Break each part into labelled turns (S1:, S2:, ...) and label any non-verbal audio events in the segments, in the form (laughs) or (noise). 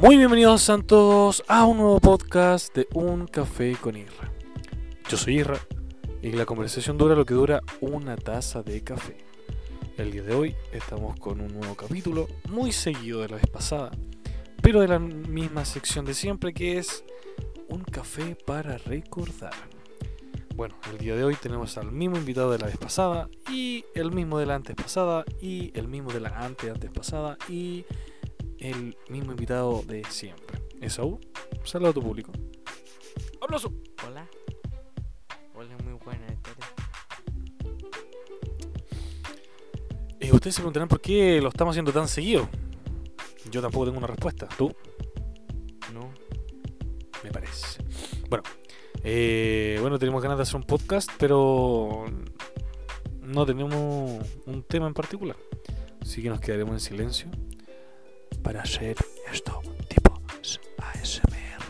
S1: Muy bienvenidos Santos a un nuevo podcast de Un Café con Irra. Yo soy Irra y la conversación dura lo que dura una taza de café. El día de hoy estamos con un nuevo capítulo, muy seguido de la vez pasada, pero de la misma sección de siempre que es Un Café para recordar. Bueno, el día de hoy tenemos al mismo invitado de la vez pasada y el mismo de la antes pasada y el mismo de la antes antes pasada y el mismo invitado de siempre. Esaú, saluda a tu público. ¡Aplauso!
S2: Hola. Hola, muy buena.
S1: Y ustedes se preguntarán por qué lo estamos haciendo tan seguido. Yo tampoco tengo una respuesta. ¿Tú?
S2: No.
S1: Me parece. Bueno, eh, bueno, tenemos ganas de hacer un podcast, pero no tenemos un tema en particular. Así que nos quedaremos en silencio para hacer esto tipo ASMR.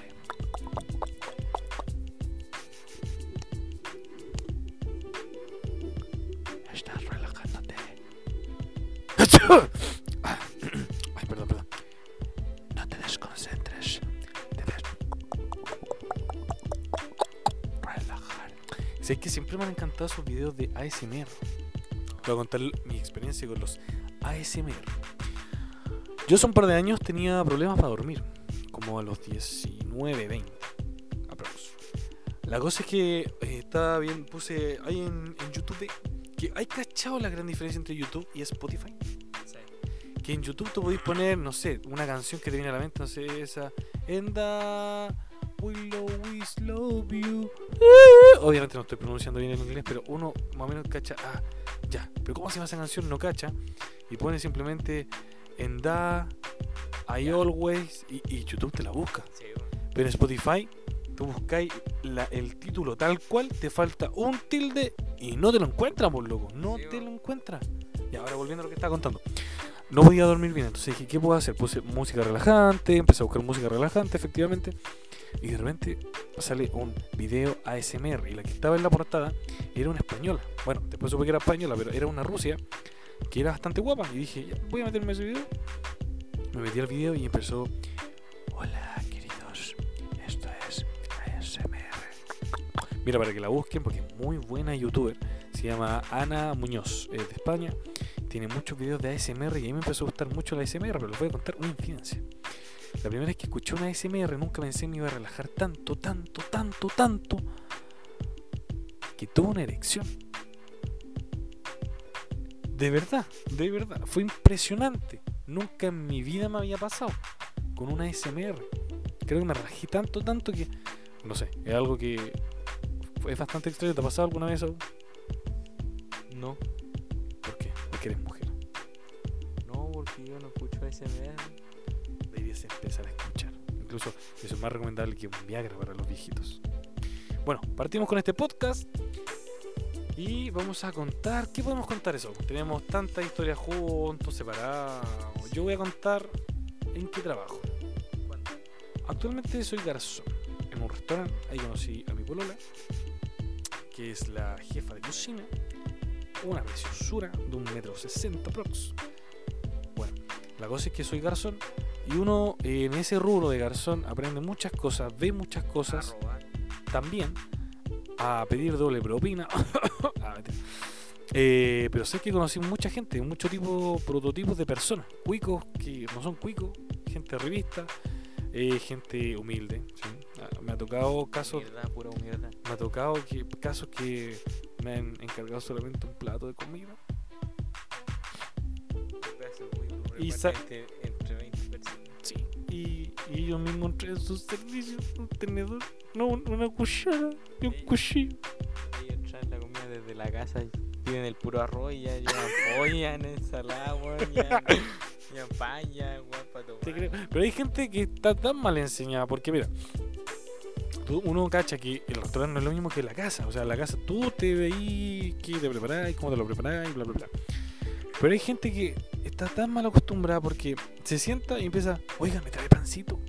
S1: Estás relajándote. (coughs) Ay, perdón, perdón. No te desconcentres. Debes relajar. Sé que siempre me han encantado esos videos de ASMR. Voy a contar mi experiencia con los ASMR. Yo hace un par de años tenía problemas para dormir, como a los 19, 20, aprox. La cosa es que eh, estaba bien, puse ahí en, en YouTube, que hay cachado la gran diferencia entre YouTube y Spotify.
S2: Sí.
S1: Que en YouTube tú podéis poner, no sé, una canción que te viene a la mente, no sé, esa. Enda. Will always love you. Eh, Obviamente no estoy pronunciando bien el inglés, pero uno más o menos cacha. Ah, ya. Pero ¿cómo se llama esa canción? No cacha. Y pone simplemente Enda. I
S2: Ya.
S1: always. Y, y YouTube te la busca.
S2: Sí, bueno.
S1: Pero en Spotify, tú buscáis la- el título tal cual, te falta un tilde y no te lo encuentras, por loco. No
S2: Sí,
S1: te
S2: bueno.
S1: lo encuentras. Y ahora volviendo a lo que estaba contando. No podía dormir bien, entonces dije, ¿qué puedo hacer? Puse música relajante, empecé a buscar música relajante, efectivamente. Y de repente sale un video ASMR y la que estaba en la portada era una española. Bueno, después supe que era española, pero era una rusia que era bastante guapa. Y dije, voy a meterme ese video. Me metí al video y empezó, hola queridos, esto es ASMR. Mira, para que la busquen, porque es muy buena youtuber. Se llama Ana Muñoz, es de España. Tiene muchos videos de ASMR y a mí me empezó a gustar mucho la ASMR, pero les voy a contar una infidencia. La primera vez que escuché una ASMR nunca pensé me iba a relajar tanto, tanto, tanto, tanto, que tuve una erección. De verdad, de verdad, fue impresionante. Nunca en mi vida me había pasado con una ASMR. Creo que me relajé tanto, tanto que, no sé, es algo que es bastante extraño. ¿Te ha pasado alguna vez? Saúl?
S2: No.
S1: ¿Por qué? Porque eres mujer.
S2: No, porque yo no escucho ASMR.
S1: deberías empezar a escuchar. Incluso eso es más recomendable que un Viagra para los viejitos. Bueno, partimos con este podcast y vamos a contar. ¿Qué podemos contar eso? Tenemos tantas historias juntos, separados. Yo voy a contar en qué trabajo. Actualmente soy garzón en un restaurante. Ahí conocí a mi polola, que es la jefa de cocina. Una preciosura de un metro sesenta prox. Bueno, la cosa es que soy garzón y uno eh, en ese rubro de garzón aprende muchas cosas, ve muchas cosas, también a pedir doble propina. (coughs) Ah. Eh, pero sé que conocí mucha gente, mucho tipo, prototipos de personas, cuicos que no son cuicos, gente revista, eh, gente humilde. ¿sí? Ah, Me ha tocado casos,
S2: pura
S1: me ha tocado que, casos que me han encargado solamente un plato de comida. Y
S2: entre, entre 20 personas.
S1: Sí. Y, y ellos mismos traen sus servicios, un tenedor, no un- una cuchara y un cuchillo.
S2: Ellos traen la comida desde la casa y piden el puro arroz y ya llevan polla, en ensalada, weón, ya, ya pan, ya.
S1: Pero hay gente que está tan mal enseñada, porque mira, uno cacha que el restaurante no es lo mismo que la casa. O sea, en la casa tú te veís qué te preparáis, cómo te lo preparáis, bla, bla, bla. Pero hay gente que está tan mal acostumbrada porque se sienta y empieza, oiga, me trae pancito.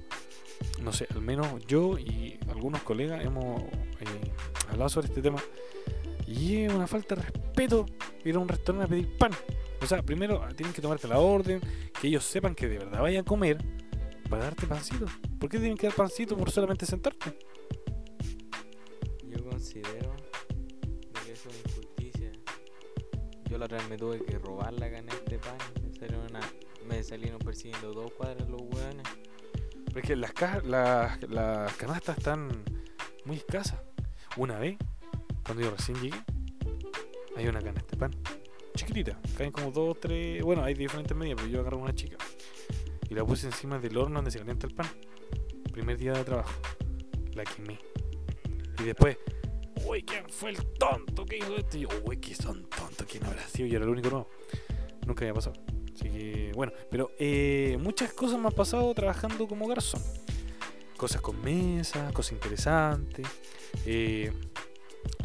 S1: No sé, al menos yo y algunos colegas hemos eh, hablado sobre este tema. Y es una falta de respeto ir a un restaurante a pedir pan. O sea, primero tienen que tomarte la orden, que ellos sepan que de verdad vayan a comer para darte pancito. ¿Por qué tienen que dar pancito por solamente sentarte?
S2: Yo considero de que es una injusticia. Yo la otra vez me tuve que robar la canasta de pan. Una, me salieron persiguiendo dos cuadras los hueones.
S1: Pero es que las, cajas, las, las canastas están muy escasas. Una vez, cuando yo recién llegué, hay una canasta de pan. Chiquitita, caen como dos, tres. Bueno, hay diferentes medidas, pero yo agarré una chica. Y la puse encima del horno donde se calienta el pan. Primer día de trabajo. La quemé. Y después, uy, ¿quién fue el tonto que hizo esto? Y yo, uy, que son tontos, ¿quién habrá sido? Yo era el único nuevo. Nunca había pasado. Así que, bueno, pero eh, muchas cosas me han pasado trabajando como garzón. Cosas con mesa, cosas interesantes. Eh,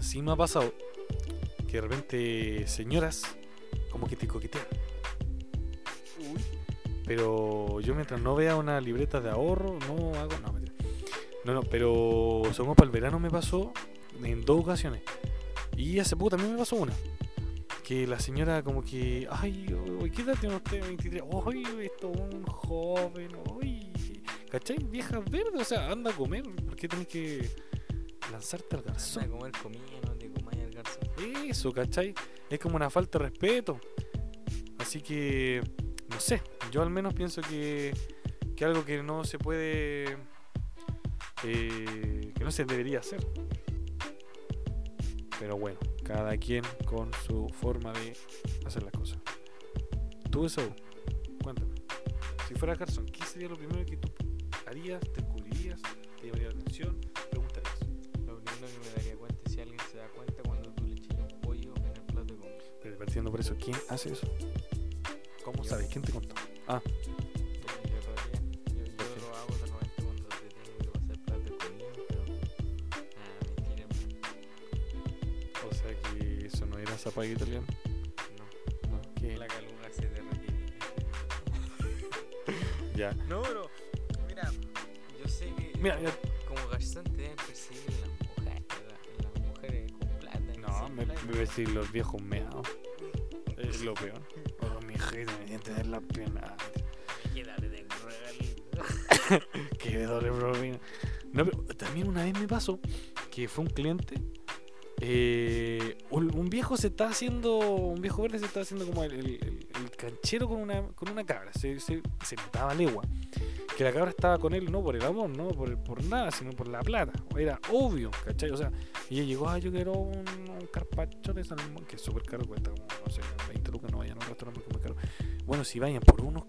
S1: sí me ha pasado que de repente señoras como que te coquetean.
S2: Uy.
S1: Pero yo mientras no vea una libreta de ahorro, no hago no, mentira. No, no, pero según para el verano me pasó en dos ocasiones. Y hace poco también me pasó una. Que la señora como que, ay, uy, ¿qué edad tiene usted? 23. Ay, esto un joven, uy. ¿Cachai? Vieja verde, o sea, anda a comer. ¿Por qué tenés que lanzarte al
S2: Anda a
S1: garzón?
S2: comer comida, no te comáis el garzón.
S1: Eso, ¿cachai? Es como una falta de respeto. Así que, no sé, yo al menos pienso que, que algo que no se puede, eh, que no se debería hacer. Pero bueno, cada quien con su forma de hacer las cosas. Tú eso, cuéntame. Si fuera Carson, ¿qué sería lo primero que tú harías, te descubrirías, te llamaría la atención, preguntarías?
S2: Lo primero que me daría cuenta es si alguien se da cuenta cuando tú le echas un pollo en el plato de comida.
S1: Pero partiendo por eso, ¿quién hace eso? ¿Cómo
S2: Yo.
S1: sabes? ¿Quién te contó? Ah, era zapato italiano.
S2: No.
S1: No, que
S2: La caluga se derretiría. (laughs)
S1: ya.
S2: No, pero. Mira, yo sé que.
S1: Mira, ya-
S2: Como garzón te deben perseguir las mujeres, ¿verdad? Las mujeres con plata. y
S1: No, me,
S2: plata.
S1: me voy a decir los viejos meados. Es lo peor. (laughs) O mi jefe me tiene que tener la pena.
S2: Quédate de regalito. (laughs)
S1: Que doble propina. No, pero también una vez me pasó que fue un cliente. Eh, un, un viejo se está haciendo. Un viejo verde se está haciendo como el, el- el- canchero con una, con una cabra. Se, se, se notaba legua. Que la cabra estaba con él no por el amor, no por, por nada, sino por la plata. Era obvio, ¿cachai? O sea, ella llegó, ah, yo quiero un, un carpacho de salmón, que es súper caro, cuesta como, no sé, 20 lucas, no vayan a un restaurante porque es muy caro. Bueno, si vayan por unos,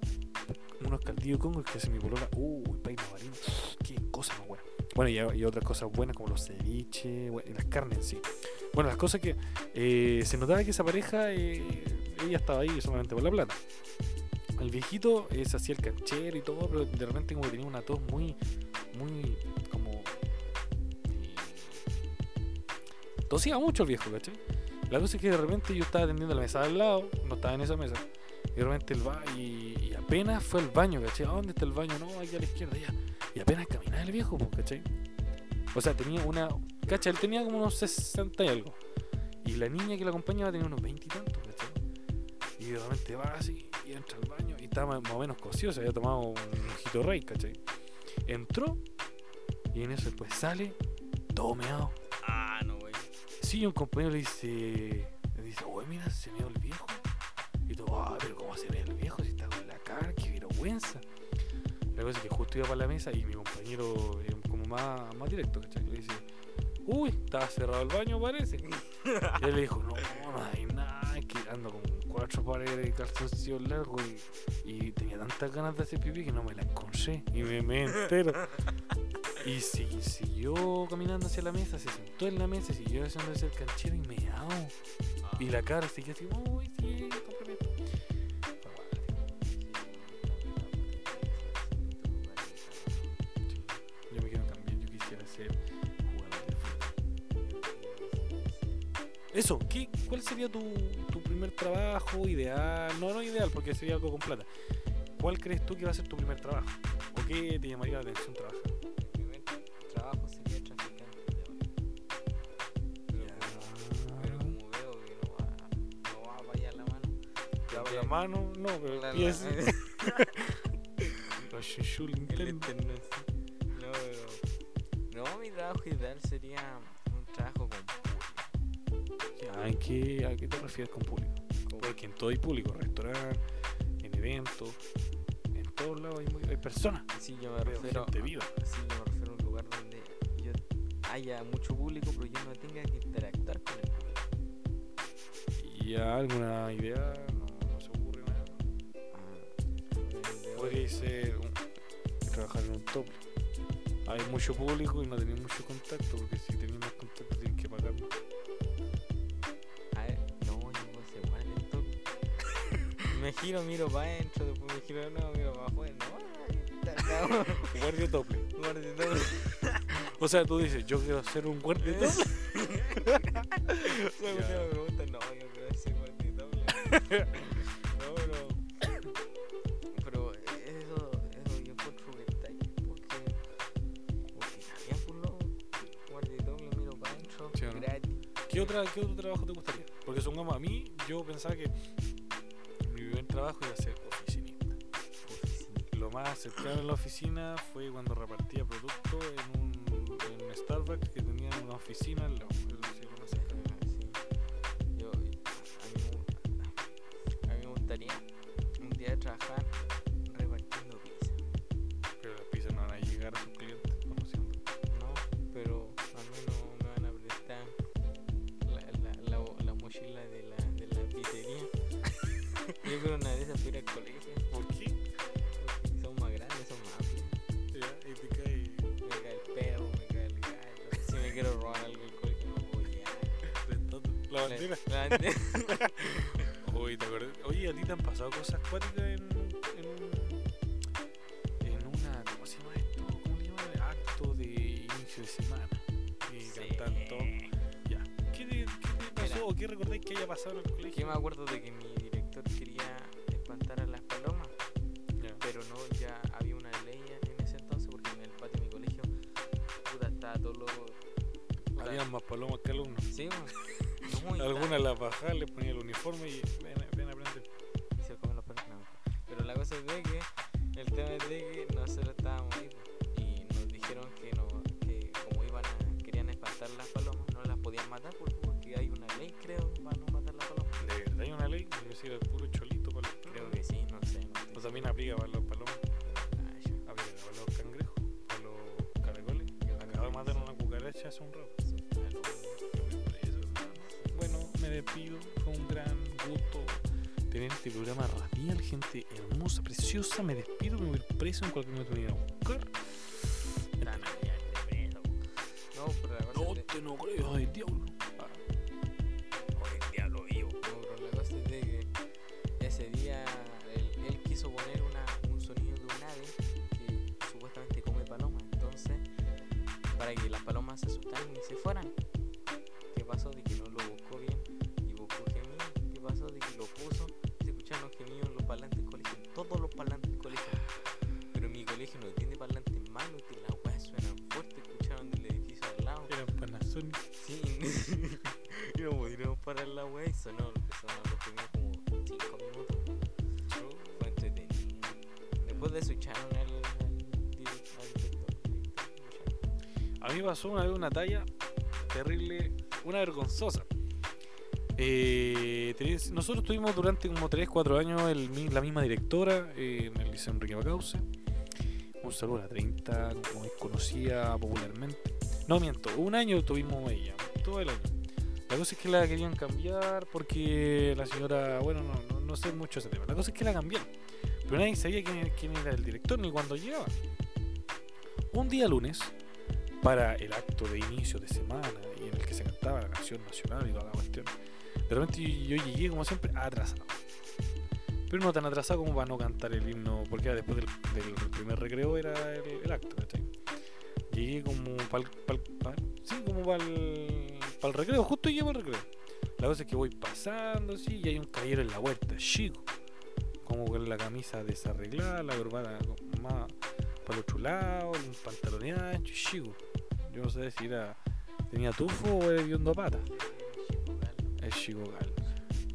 S1: unos caldillos con que hace mi polola, uy, paina Bueno, y, otras cosas buenas como los ceviches, y las carnes sí. Bueno, las cosas que eh, se notaba que esa pareja, eh, ella estaba ahí solamente por la plata. El viejito eh, se hacía el canchero y todo, pero de repente como que tenía una tos muy, muy como... eh, tosía mucho el viejo, ¿cachai? La cosa es que de repente yo estaba atendiendo la mesa al lado, no estaba en esa mesa, y de repente él va y, y apenas fue al baño, ¿cachai? ¿A dónde está el baño? No, aquí a la izquierda, ya. Y apenas caminaba el viejo, pues, ¿cachai? O sea, tenía una... ¿Cachai? Él tenía como unos 60 y algo. Y la niña que la acompañaba tenía unos 20 y tantos, ¿cachai? Y de repente va así y entra al baño y estaba más o menos cocido, se había tomado un ojito rey, ¿cachai? Entró y en eso después sale, todo meado.
S2: Ah, no, güey.
S1: Sí, un compañero le dice, le dice, oye, mira, se meó el viejo. Y todo, ah, pero ¿cómo se mea el viejo si está con la cara? ¡Qué vergüenza! La cosa es que justo iba para la mesa y mi compañero, eh, como más, más directo, ¿cachai? Le dice, uy, estaba cerrado el baño, parece. (laughs) Y él le dijo, no, no hay nada, es que ando con cuatro pares de calzoncillos largos y, y tenía tantas ganas de hacer pipí que no me la encontré y me, me entero. (laughs) Y si, siguió caminando hacia la mesa, se sentó en la mesa, siguió haciendo ese canchero y meao. Y la cara seguía así, uy, sí, complemento. Eso, ¿qué, ¿cuál sería tu, tu primer trabajo ideal? No, no ideal, porque sería algo con plata. ¿Cuál crees tú que va a ser tu primer trabajo? ¿O qué te llamaría la atención trabajar?
S2: Mi primer trabajo sería traficante de. Pero, como, pero como veo que no va, no va a fallar la mano.
S1: Ya,
S2: tendría
S1: la mano, no, pero
S2: la- (laughs) (laughs)
S1: pies.
S2: la-
S1: Shinshul
S2: El sí. No, pero. No, mi trabajo ideal sería un trabajo con
S1: ¿en qué, ¿A qué te refieres con público? Porque en todo hay público, restaurante, en eventos, en todos lados hay, muy- hay personas.
S2: Sí, yo me
S1: Veo
S2: refiero.
S1: gente viva.
S2: Sí, yo me refiero a un lugar donde yo haya mucho público, pero yo no tenga que interactuar con el público.
S1: ¿Y alguna idea? No, no se ocurre nada.
S2: Ah,
S1: Podría ser trabajar en un top. Hay mucho público y no tenés mucho contacto, porque si tenés
S2: me giro, miro para adentro, después me giro de nuevo, miro para afuera. No. (laughs)
S1: Guardia doble.
S2: Guardia toque. (laughs)
S1: O sea, tú dices, yo quiero ser un guardia (laughs) doble. Ya.
S2: me pregunta, no, yo quiero ser guardia toque. No, pero. Pero eso, eso yo encuentro ahí. Porque. Porque también por lo. Guardia toque, miro para adentro. Gratis.
S1: ¿Qué, otra, ¿Qué otro trabajo te gustaría? Porque supongamos, a mí, yo pensaba que trabajo iba a ser oficinista.
S2: Oficina.
S1: Lo más cercano a la oficina fue cuando repartía productos en un, en un Starbucks que tenía una oficina más cercano.
S2: Sí. Yo, a mí, a mí me gustaría un día trabajar
S1: Oye, ¿te acuerdas? Oye, ¿a ti te han pasado cosas cuáticas en, en en una. ¿cómo se llama esto? ¿Cómo se llama? Acto de inicio de semana. Y
S2: Sí.
S1: cantando. Ya. ¿Qué te, qué te pasó
S2: Mira.
S1: o qué recordáis que haya pasado en el colegio?
S2: Que me acuerdo de que mi la cosa es de que el tema es de que nosotros estábamos ahí y nos dijeron que no que como iban a, querían espantar las palomas no las podían matar porque, hay una ley creo para no matar las palomas.
S1: ¿De verdad hay una ley? Yo decía el puro cholito para los
S2: Creo que sí, no sé. No
S1: O también aplica para los palomas.
S2: seguro. Ah.
S1: Aplica para los cangrejos, para los caracoles. Acabo de matar una cucaracha hace un rato. Bueno, me despido. Este programa radial, gente hermosa, preciosa. Me despido, me voy preso en cualquier momento me voy a buscar.
S2: No,
S1: No
S2: es de-
S1: te no creo, del diablo. Mí pasó una vez una talla terrible, una vergonzosa. Eh, nosotros tuvimos durante como 3-4 años la misma directora eh, en el Liceo Enrique Bacauce. Un saludo a la 30, como es conocida popularmente. No miento, un año tuvimos ella, todo el año. La cosa es que la querían cambiar porque la señora, bueno, no, no, no sé mucho ese tema. La cosa es que la cambiaron. Pero nadie sabía quién, quién era el director ni cuándo llegaba. Un día lunes, para el acto de inicio de semana y en el que se cantaba la canción nacional y toda la cuestión. De repente yo, llegué como siempre atrasado. Pero no tan atrasado como para no cantar el himno, porque después del, primer recreo era el, el acto. Llegué como para sí, como para el, recreo, justo llegué para el recreo. La cosa es que voy pasando, sí, y hay un caballero en la vuelta, chico, como con la camisa desarreglada, la corbata más para el otro lado, un pantalón ancho, chico. Yo no sé si era tenía tufo o era hediondo pata. El chico gal.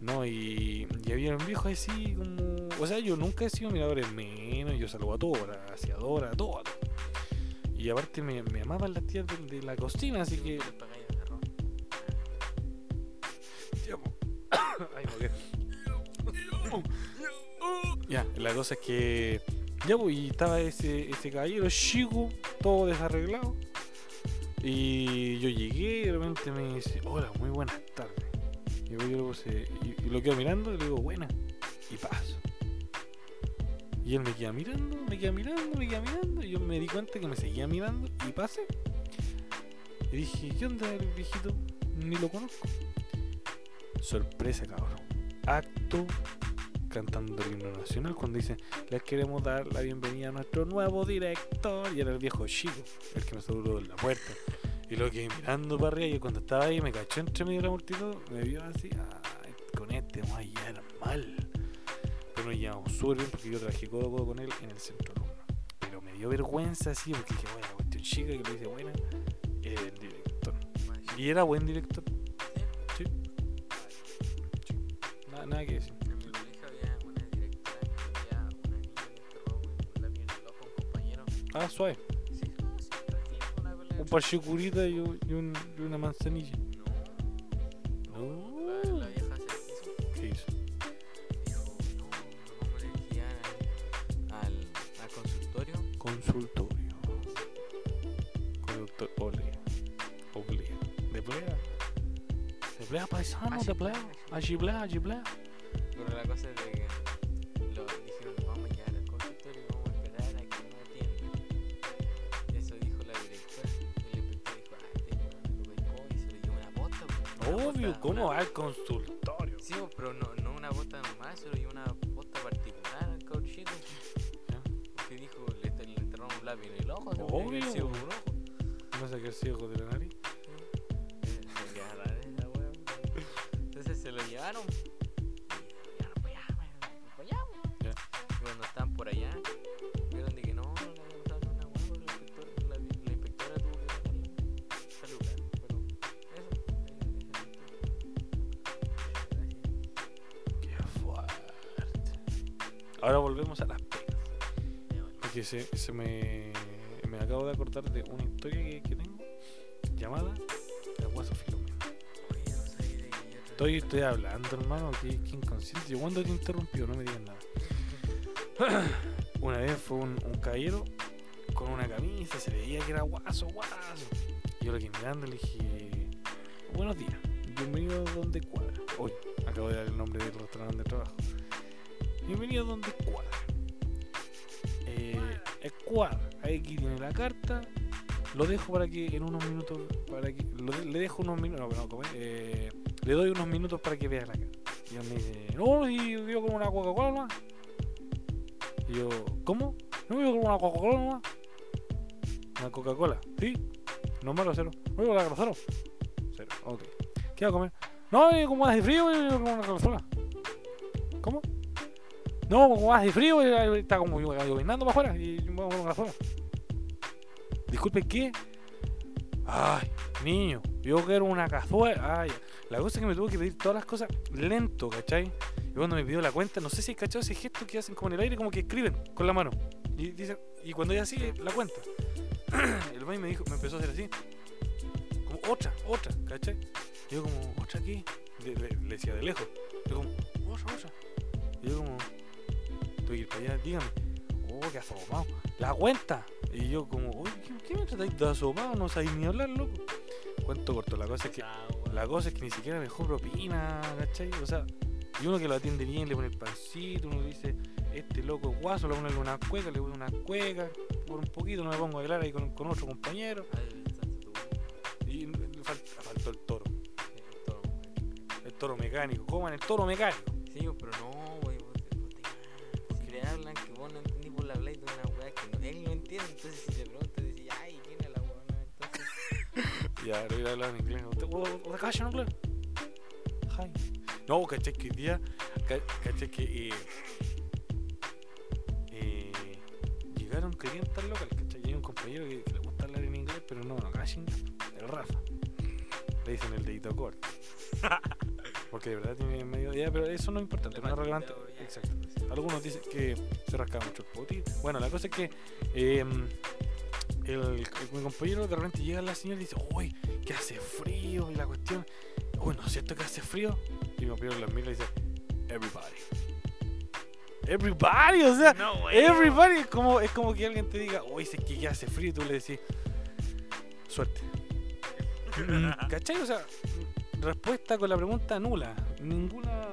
S1: No, y, y había un viejo así como O sea, yo nunca he sido mirador en menos, yo saludo a todos, a la aseadora, a todo. Y aparte me, me amaban las tías de, de la cocina, así que. (coughs) Ay. (coughs) Ya, la cosa es que. Ya, pues, y estaba ese, ese caballero chico, todo desarreglado. Y yo llegué y de repente me dice, hola, muy buenas tardes. Y yo, lo y lo quedo mirando y le digo, buena. Y paso. Y él me queda mirando, me queda mirando, me queda mirando. Y yo me di cuenta que me seguía mirando y pasé. Y dije, ¿qué onda el viejito? Ni lo conozco. Sorpresa, cabrón. Acto cantando el himno nacional cuando dice les queremos dar la bienvenida a nuestro nuevo director y era el viejo chico el que me saludó en la puerta y lo que mirando para arriba y cuando estaba ahí me cachó entre medio de la multitud me vio así "Ay, con este vamos a llegar mal pero nos llevamos súper bien porque yo trabajé codo codo con él en el centro alumno pero me dio vergüenza así porque dije bueno cuestión chica que lo dice buena es el director y era buen director. Sí. Nada, nada que decir
S2: la, la vieja se quiso.
S1: ¿Qué hizo?
S2: Dijo, no, nos vamos a tener que ir al, al consultorio.
S1: Consultorio. Consultorio. Olea. Oblea. ¿De plea? ¿De plea paisano? ¿De plea? Agiblea, agiblea.
S2: Pero la cosa es de que
S1: Obvio, ¿cómo
S2: una-
S1: va al consultorio?
S2: Sí, pero no, no una bota normal, se lo llevó una bota particular al cauchito. Porque dijo, le, le enterraron un lápiz en el ojo, se
S1: Obvio.
S2: sido un ojo.
S1: ¿No saqué el ciego de la nariz?
S2: Se (laughs) Entonces se lo llevaron.
S1: Se, me, acabo de acordar de una historia que, tengo llamada
S2: de que ya te-
S1: Estoy, estoy hablando, hermano, que, que inconsciente. Yo cuando te interrumpió, no me digas nada. (clears throat) Una vez fue un, un caballero con una camisa, se veía que era guaso, guaso. Yo lo que mirando le dije, buenos días, bienvenido a donde cuadra. Hoy acabo de dar el nombre del restaurante donde trabajo. Bienvenido a donde cuadra. Cuadra. Aquí tiene la carta. Lo dejo para que en unos minutos, para que lo le dejo unos minutos, no, no. Eh, le doy unos minutos para que vea la carta. Y él me dice, no, si yo con una Coca-Cola nomás. Y yo, ¿cómo? No, yo con una Coca-Cola nomás. Una Coca-Cola, sí. No malo, cero. No, yo la cero. Cero, ok. ¿Qué va a comer? No, y como hace frío, yo con una Coca-Cola. No, como hace frío, eh, está como lloviznando para afuera y con una Coca-Cola. Disculpe, ¿qué? Ay, niño, yo quiero una cazuela. Ay, la cosa es que me tuvo que pedir todas las cosas lento, ¿cachai? Y cuando me pidió la cuenta, no sé si cachado ese gesto que hacen como en el aire, como que escriben con la mano. Y dicen, y cuando ella sigue la cuenta, (clears throat) el baile me dijo, me empezó a hacer así. Como otra, otra, ¿cachai? Yo como, ¿otra? Le, le- le decía de lejos. Yo como, otra, otra. Y yo como, tuve que ir para allá, dígame. Oh, qué asomado. La cuenta. Y yo como, uy, ¿qué, me tratáis de asomado? No sabéis ni hablar, loco. Cuento corto, la cosa es que
S2: Ah,
S1: la cosa es que ni siquiera me dejó propina, ¿cachai? O sea, y uno que lo atiende bien le pone el pancito, uno dice, este loco es guaso, le pone una cueca, le pone una cueca, por un poquito no me pongo a bailar ahí con, con otro compañero. Y le falta, faltó el toro, el toro mecánico, coman el toro mecánico.
S2: Sí, pero no, una weá que no, él no entiende, entonces si le preguntas, decís, ay, ¿quién es la weá? Entonces, (laughs)
S1: Ya, lo hubiera hablado en inglés. ¿Usted usted cacha en inglés? Hi. No, caché que hoy día, ca- caché que eh, eh, llegaron, querían estar locales, ¿cachai? Y hay un compañero que, que le gusta hablar en inglés, pero no, no cacha inglés. El Rafa. Le dicen el dedito corto. (laughs) Porque de verdad tiene medio idea, pero eso no es importante, no es relevante. Exacto. Algunos dicen que se rascaba mucho el potito. Bueno, la cosa es que eh, el, el- mi compañero de repente llega a la señora y dice, uy, que hace frío y la cuestión, uy, ¿no es cierto que hace frío? Y mi compañero la mira y dice, everybody. Everybody, o sea,
S2: No,
S1: everybody es como, es como que alguien te diga, uy, sé que ya hace frío y tú le decís, suerte. (laughs) Mm, ¿Cachai? O sea, respuesta con la pregunta nula. Ninguna.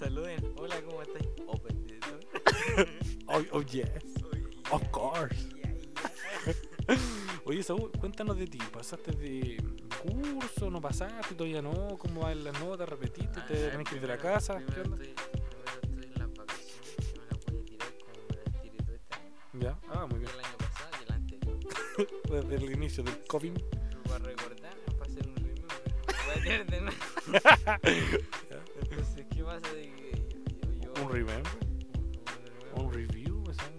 S2: Te saluden. Hola, ¿cómo estás? Open door. (laughs)
S1: Oh, oh, yes. Of course. Oye, Saúl, cuéntanos de ti. ¿Pasaste de curso? ¿No pasaste? ¿Todavía no? ¿Cómo van las notas? ¿Repetiste? ¿Te
S2: Ah,
S1: tenés que ir de la casa? ¿Qué onda?
S2: estoy, en las vacaciones. que me las voy a tirar como me las tiré todo este año.
S1: Ya, ah, muy bien.
S2: el año pasado y el anterior. (laughs)
S1: Desde el inicio del COVID.
S2: Para recordar, para hacer un. Me voy a tirar de nuevo. (laughs) Entonces, ¿qué pasa de que yo... yo
S1: Un remember,
S2: un
S1: un review, o sea.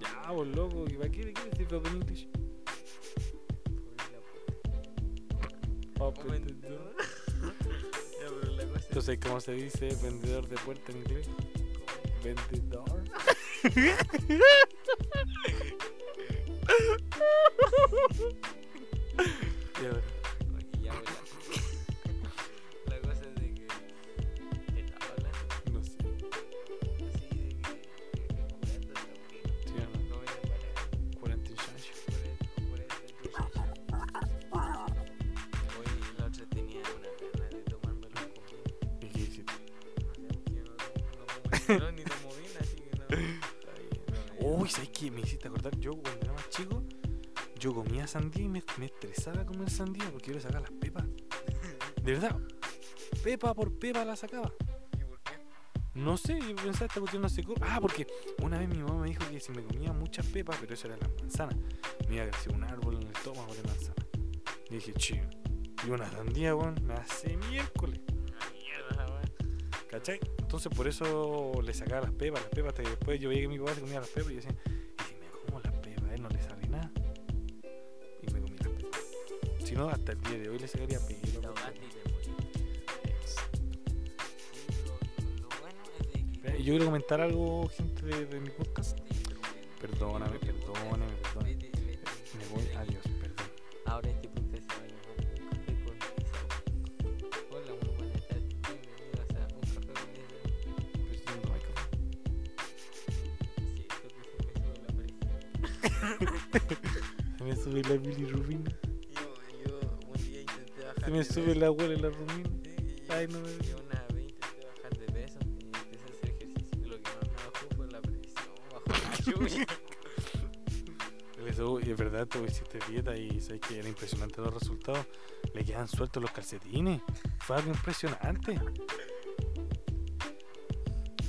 S1: Ya, vos loco, ¿y para qué? ¿De qué decir (laughs)
S2: cosa es
S1: Entonces, ¿cómo se dice vendedor de puerta en inglés? Vendedor. (laughs) (laughs) estresaba comer sandía porque yo le sacaba las pepas. De verdad. Pepa por pepa la sacaba.
S2: ¿Y por qué?
S1: No sé, yo pensaba esta cuestión no se come. Ah, porque una vez mi mamá me dijo que si me comía muchas pepas, pero eso era las manzanas, me iba a crecer un árbol en el estómago de manzana. Y dije, chido. Y una sandía, weón, me hace miércoles.
S2: Una mierda.
S1: ¿Cachai? Entonces por eso le sacaba las pepas, las pepas, hasta que después yo veía que mi papá se comía las pepas y yo decía, Si no, hasta el día de hoy le sacaría
S2: te
S1: Yo quiero comentar algo, gente de, de mi podcast. Perdóname, perdóname, perdóname. Me voy, adiós, perdón.
S2: Ahora este se va me sube (laughs) la
S1: bilirrubina.
S2: De
S1: sube la abuela la rumina.
S2: Sí, yo-
S1: Ay, no me
S2: una vez intenté bajar de peso y empecé a hacer ejercicio lo que más me bajó fue la presión, bajó la (laughs) lluvia.
S1: Eso, y es verdad, tú hiciste dieta y sabes que era impresionante los resultados. Le quedan sueltos los calcetines. Fue algo impresionante.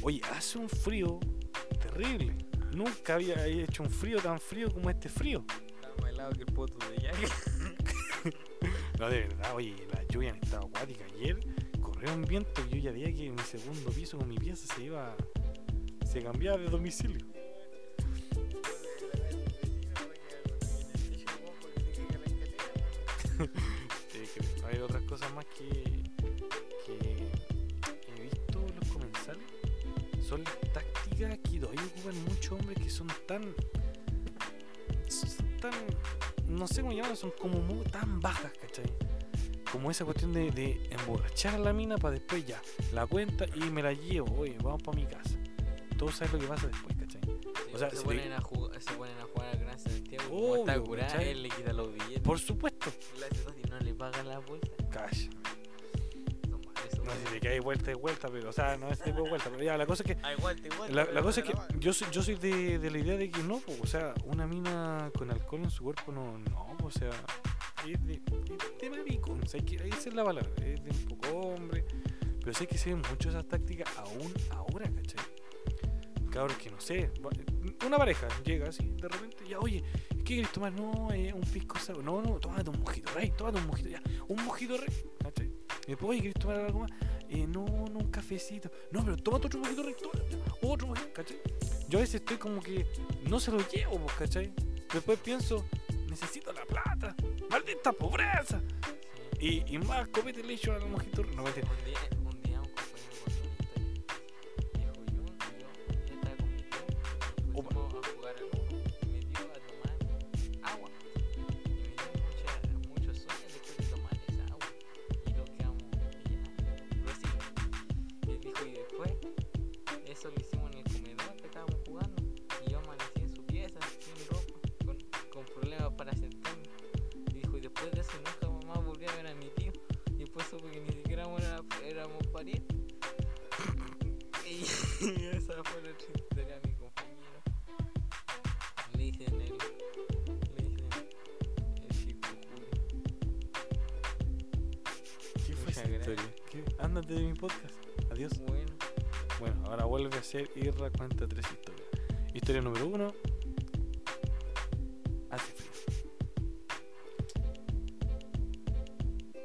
S1: Oye, hace un frío terrible. Nunca había hecho un frío tan frío como este frío.
S2: Estaba más helado que el poto de Jagger. (laughs)
S1: No, de verdad, oye, la lluvia en estado acuática. Ayer corrió un viento y yo ya veía que mi segundo piso con mi pieza se iba. se cambiaba de domicilio. (laughs) Hay otras cosas más que, que he visto en los comensales. Son las tácticas que todavía ocupan muchos hombres que son tan. son tan. no sé cómo llamarlo, son como muy, tan bajas. Como esa cuestión de, de emborrachar a la mina para después ya, la cuenta y me la llevo, oye, vamos para mi casa. Todos saben lo que pasa después, ¿cachai? O sea,
S2: se, ponen a jugar, se ponen a jugar al Gran Santiago y como
S1: Obvio,
S2: está él le quita los billetes.
S1: Por supuesto.
S2: Y no le paga la vuelta. Esos
S1: No sé si te caes vuelta y vuelta, pero, o sea, no es tipo de vuelta, pero ya, la cosa es que
S2: Ah.
S1: La, la cosa es que yo soy, yo soy de, de la idea de que no, po, o sea, una mina con alcohol en su cuerpo no, no, po, o sea, es de, de maricón, o que, esa es la palabra, es de un poco hombre, pero sé que se ven mucho esas tácticas aún ahora, ¿cachai? Cabros que no sé, una pareja llega así, de repente, ya, oye, ¿qué quieres tomar? No, eh, un pisco no, no, tómate un mojito rey, tómate un mojito, ya, un mojito rey, ¿cachai? Después, oye, ¿quieres tomar algo más? Eh, no, no, un cafecito. No, pero tómate otro mojito rico, tómate otro mojito, ¿cachai? Yo a veces estoy como que no se lo llevo, pues, ¿cachai? Después pienso, necesito la plata, maldita pobreza. Y, más copete le echo al mojito rico. No, mentira. Ser Irra cuenta tres historias. Historia número uno. Hace frío.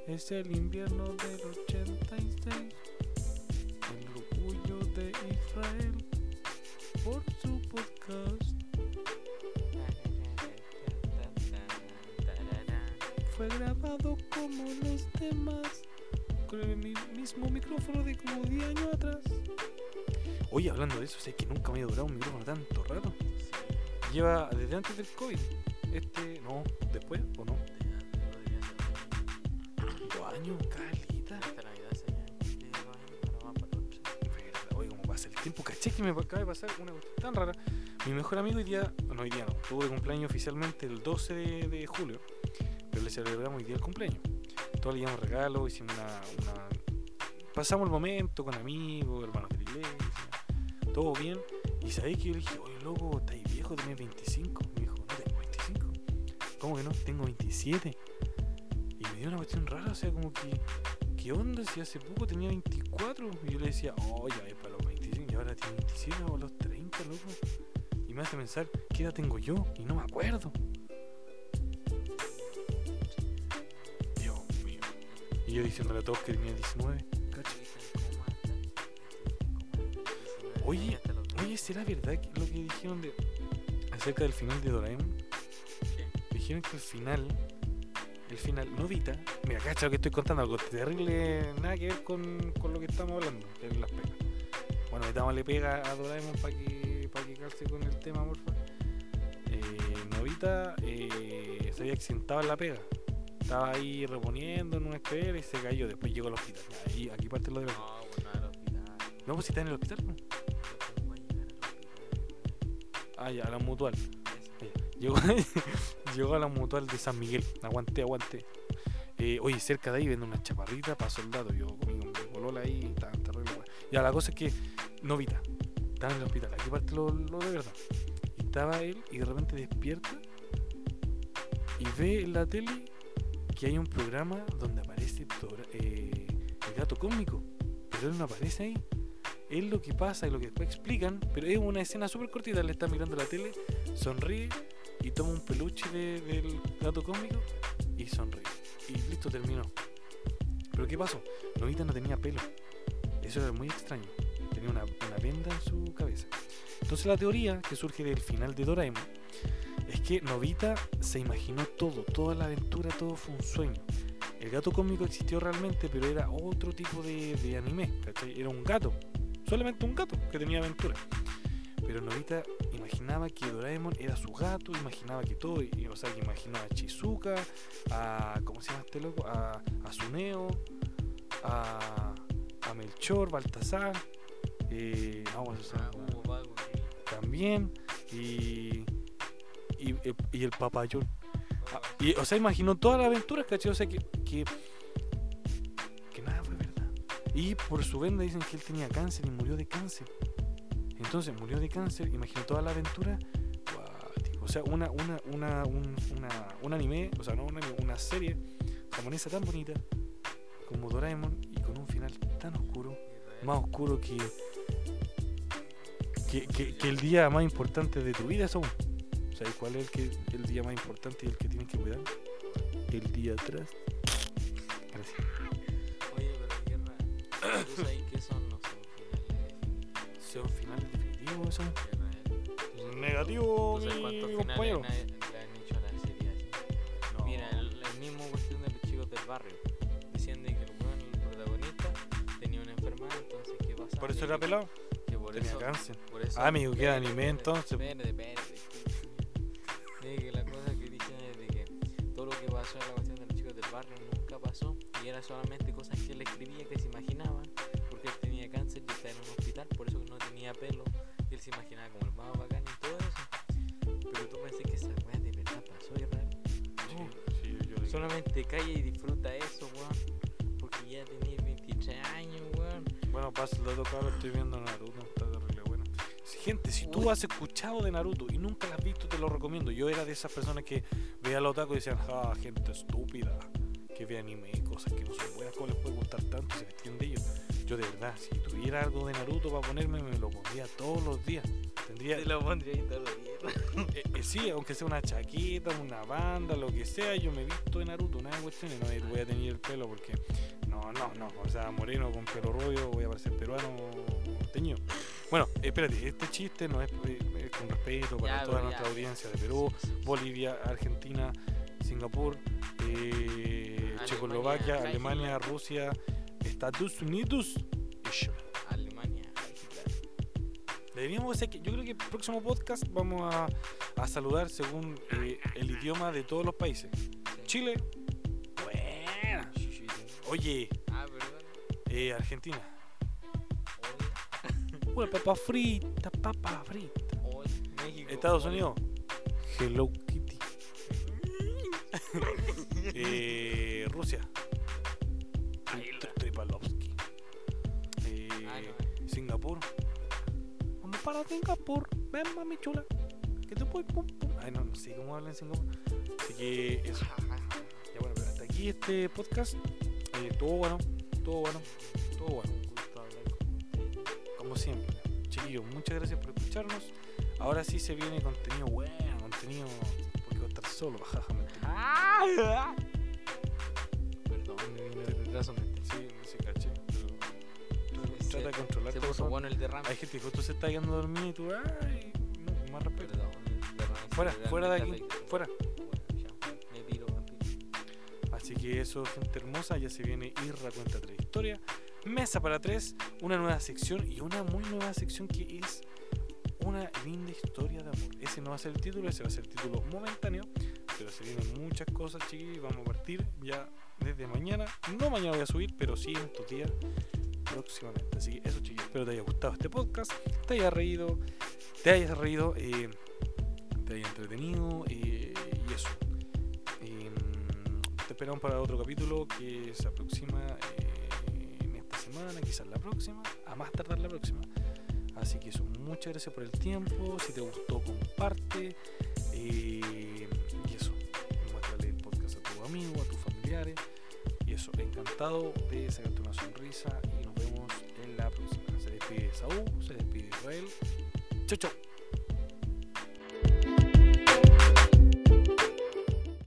S1: Es el invierno del 86. El orgullo de Israel. Por su podcast. Fue grabado como los demás. Con el mi- mismo micrófono de como 10 años atrás. Oye, hablando de eso, sé que nunca me había durado un micrófono tanto rato. Lleva desde antes del COVID. Este, no, después o no. Dos años, calita.
S2: Hasta Navidad se va para.
S1: Verdad, Oye, cómo pasa el tiempo. Caché que me acaba de pasar una cuestión tan rara. Mi mejor amigo hoy día, no hoy día no, tuvo de cumpleaños oficialmente el 12 de, de julio. Pero le celebramos hoy día el cumpleaños. Todos le llevamos regalos, hicimos una, una- Pasamos el momento con amigos, hermanos de. Todo bien. Y sabéis que yo le dije, oye loco, estáis viejo, tenés 25. Me dijo, no tengo 25. ¿Cómo que no? Tengo 27. Y me dio una cuestión rara, o sea, como que. ¿Qué onda? Si hace poco tenía 24. Y yo le decía, oh, para los 25. Y ahora tiene 27 o los 30, loco. Y me hace pensar, ¿qué edad tengo yo? Y no me acuerdo. Dios mío. Y yo diciéndole a todos que tenía 19. Oye, Oye, ¿será verdad lo que dijeron de acerca del final de Doraemon? Dijeron que el final, el final, Novita, mira, cacha lo que estoy contando, algo terrible, nada que ver con, con lo que estamos hablando, de las pegas. Bueno, ahorita le pega a Doraemon para que, para que calce con el tema, por favor. Eh, Novita eh, se había accidentado en la pega. Estaba ahí reponiendo en una escalera y se cayó. Después llegó al hospital. Ahí, aquí parte lo de.
S2: No, bueno, al hospital.
S1: No, pues si está en el hospital. ¿no? Ah, a la mutual.
S2: Eso.
S1: Llegó, (laughs) llegó a la mutual de San Miguel. Aguanté, aguanté. Eh, oye, cerca de ahí venden una chaparrita para soldados. Yo comí con mi bolola ahí. Estaba terrible. Ya, la cosa es que Novita estaba en el hospital. Aquí parte lo, lo de verdad. Estaba él y de repente despierta y ve en la tele que hay un programa donde aparece Dora- eh, el gato cósmico. Pero él no aparece ahí. Es lo que pasa y lo que después explican, pero es una escena súper cortita. Le está mirando la tele, sonríe y toma un peluche de- del gato cósmico y sonríe. Y listo, terminó. Pero ¿qué pasó? Novita no tenía pelo. Eso era muy extraño. Tenía una, una venda en su cabeza. Entonces la teoría que surge del final de Doraemon es que Novita se imaginó todo, toda la aventura, todo fue un sueño. El gato cósmico existió realmente, pero era otro tipo de, de anime. Era un gato, solamente un gato que tenía aventura. Pero Novita imaginaba que Doraemon era su gato, imaginaba que todo, y- o sea, que imaginaba a Chizuka, a. ¿Cómo se llama este loco? A, a Suneo, a, a Melchor, Baltasar, eh, vamos a
S2: Ah, Hugo Vago, sí.
S1: también, y. Y, y el papayón. Ah, y, o sea, imaginó toda la aventura, ¿cachai? O sea, que, que. Y por su venda dicen que él tenía cáncer y murió de cáncer. Entonces murió de cáncer, imaginó toda la aventura. O sea, una, una, una, un, una, un anime, o sea, no un anime, una serie japonesa tan bonita como Doraemon y con un final tan oscuro, más oscuro que, que, que, el día más importante de tu vida, eso. ¿Sabes cuál es el, que, el día más importante y el que tienes que cuidar? El día atrás.
S2: ¿Tú sabes que eso no son finales?
S1: ¿Son finales definitivos eso?
S2: Israel.
S1: Negativo,
S2: ¿Tú sabes cuántos
S1: compañero.
S2: finales na- le han hecho a la serie así?
S1: No.
S2: Mira, el, el mismo cuestión de los chicos del barrio. Decían de que el el protagonista, tenía una enfermedad, entonces ¿qué pasa?
S1: ¿Por eso
S2: Que-
S1: era pelado?
S2: Que por
S1: Tenía
S2: eso,
S1: cáncer.
S2: por eso-
S1: Ah, amigo,
S2: espérate,
S1: anime, entonces.
S2: Espérate, espérate. Tenía pelo, y él se imaginaba como el más bacán y todo eso. Pero tú pensé que esa weá de verdad pasó, Israel.
S1: Sí, sí, yo
S2: Solamente calla y disfruta eso, weón. Porque ya tenías 23 años, weón.
S1: Bueno, paso el dato cabrón, estoy viendo Naruto, está terrible bueno. Gente, si tú
S2: Uy.
S1: has escuchado de Naruto y nunca la has visto, te lo recomiendo. Yo era de esas personas que veía al otaku y decían, ah, gente estúpida, que ve anime y cosas que no son buenas, ¿cómo les puede gustar tanto? Se vestían de ellos. Yo de verdad, si tuviera algo de Naruto para ponerme, me lo pondría todos los días. Tendría,
S2: Te lo pondría ahí todos los días. (laughs)
S1: eh, eh, sí, aunque sea una chaqueta, una banda, lo que sea, yo me he visto de Naruto, nada de cuestiones, no eh, voy a tener el pelo porque no, no, no, o sea, moreno con pelo rubio, voy a parecer peruano teñido. Bueno, espérate, este chiste no es, es con respeto para
S2: Ya,
S1: toda nuestra audiencia de Perú. Bolivia, Argentina, Singapur, eh, Checoslovaquia. Alemania, Rusia, Estados Unidos.
S2: Alemania.
S1: Deberíamos hacer que yo creo que el próximo podcast vamos a, a saludar según eh, el idioma de todos los países. Chile, buena. Oye,
S2: Ah, perdón.
S1: eh, Argentina,
S2: Hola.
S1: una papa frita, papa frita. Estados. Unidos, Hello Kitty. (laughs) Eh, Rusia, Singapur. Vamos para Singapur. Ven, mami chula. Que te voy pum pum. Ay, no, no sé cómo hablan en Singapur. Así que eso. Ya bueno, pero hasta aquí este podcast. Eh, todo bueno, todo bueno, todo bueno. Como siempre. Chiquillos, muchas gracias por escucharnos. Ahora sí se viene contenido bueno, contenido. Porque voy a estar solo, (laughs) jaja, mentira.
S2: Perdón, me vino el retraso.
S1: Sí, sí, caché. Trata de controlarte.
S2: Se puso bueno el derrame.
S1: Hay gente que justo se está quedando dormida y tú, ay, no, más respeto. Fuera, fuera de aquí, fuera.
S2: Me piro, vampiro.
S1: Así que eso, gente hermosa, ya se viene Irra Cuenta Tres Historia. Mesa para tres, una nueva sección y una muy nueva sección que es una linda historia de amor. Ese no va a ser el título, ese va a ser el título momentáneo, pero se vienen muchas cosas, chiquillos, y vamos a partir ya desde mañana. No mañana voy a subir, pero sí en estos días próximamente. Así que eso, chiquillos, espero te haya gustado este podcast, te haya reído, te hayas reído, eh, te haya entretenido eh, y eso. Em, te esperamos para otro capítulo que se aproxima eh, en esta semana, quizás la próxima, a más tardar la próxima. Así que eso, muchas gracias por el tiempo. Si te gustó, comparte. y eso, muéstrale el podcast a tu amigo, a tus familiares. Y eso, encantado de sacarte una sonrisa. Se despide Saúl, se despide Israel. Chau, chau.